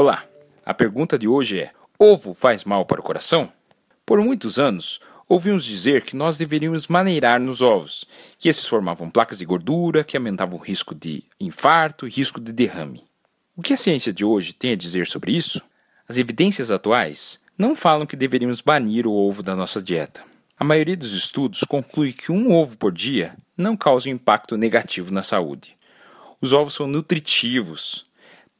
Olá! A pergunta de hoje é: ovo faz mal para o coração? Por muitos anos, ouvimos dizer que nós deveríamos maneirar nos ovos, que esses formavam placas de gordura que aumentavam o risco de infarto e risco de derrame. O que a ciência de hoje tem a dizer sobre isso? As evidências atuais não falam que deveríamos banir o ovo da nossa dieta. A maioria dos estudos conclui que um ovo por dia não causa um impacto negativo na saúde. Os ovos são nutritivos,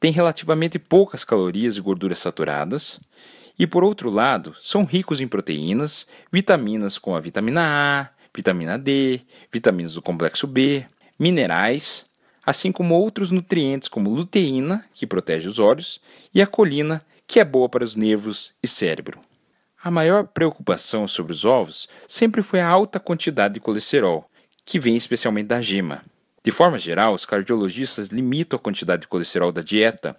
têm relativamente poucas calorias e gorduras saturadas, e por outro lado, são ricos em proteínas, vitaminas como a vitamina A, vitamina D, vitaminas do complexo B, minerais, assim como outros nutrientes como luteína, que protege os olhos, e a colina, que é boa para os nervos e cérebro. A maior preocupação sobre os ovos sempre foi a alta quantidade de colesterol, que vem especialmente da gema. De forma geral, os cardiologistas limitam a quantidade de colesterol da dieta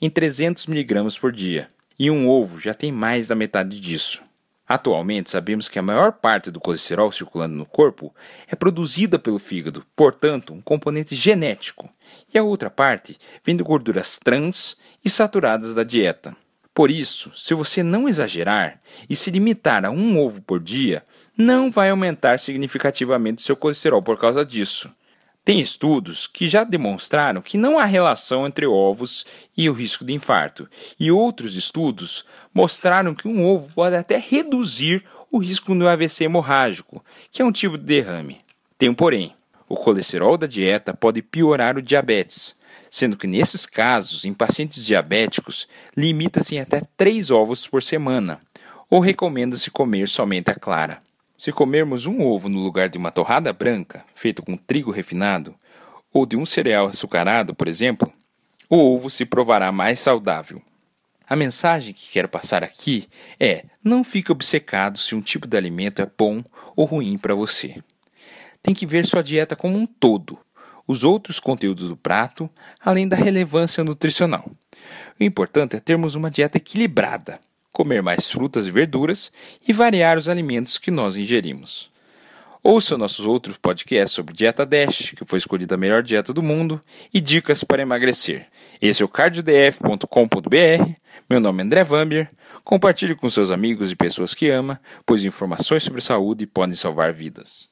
em 300 mg por dia, e um ovo já tem mais da metade disso. Atualmente, sabemos que a maior parte do colesterol circulando no corpo é produzida pelo fígado, portanto, um componente genético, e a outra parte vem de gorduras trans e saturadas da dieta. Por isso, se você não exagerar e se limitar a um ovo por dia, não vai aumentar significativamente seu colesterol por causa disso. Tem estudos que já demonstraram que não há relação entre ovos e o risco de infarto, e outros estudos mostraram que um ovo pode até reduzir o risco do AVC hemorrágico, que é um tipo de derrame. Tem um porém: o colesterol da dieta pode piorar o diabetes, sendo que nesses casos, em pacientes diabéticos, limita-se em até 3 ovos por semana, ou recomenda-se comer somente a clara. Se comermos um ovo no lugar de uma torrada branca, feita com trigo refinado, ou de um cereal açucarado, por exemplo, o ovo se provará mais saudável. A mensagem que quero passar aqui é: não fique obcecado se um tipo de alimento é bom ou ruim para você. Tem que ver sua dieta como um todo, os outros conteúdos do prato, além da relevância nutricional. O importante é termos uma dieta equilibrada comer mais frutas e verduras e variar os alimentos que nós ingerimos. Ouça nossos outros podcasts sobre Dieta Dash, que foi escolhida a melhor dieta do mundo, e dicas para emagrecer. Esse é o cardiodf.com.br. Meu nome é André Vambier. Compartilhe com seus amigos e pessoas que ama, pois informações sobre saúde podem salvar vidas.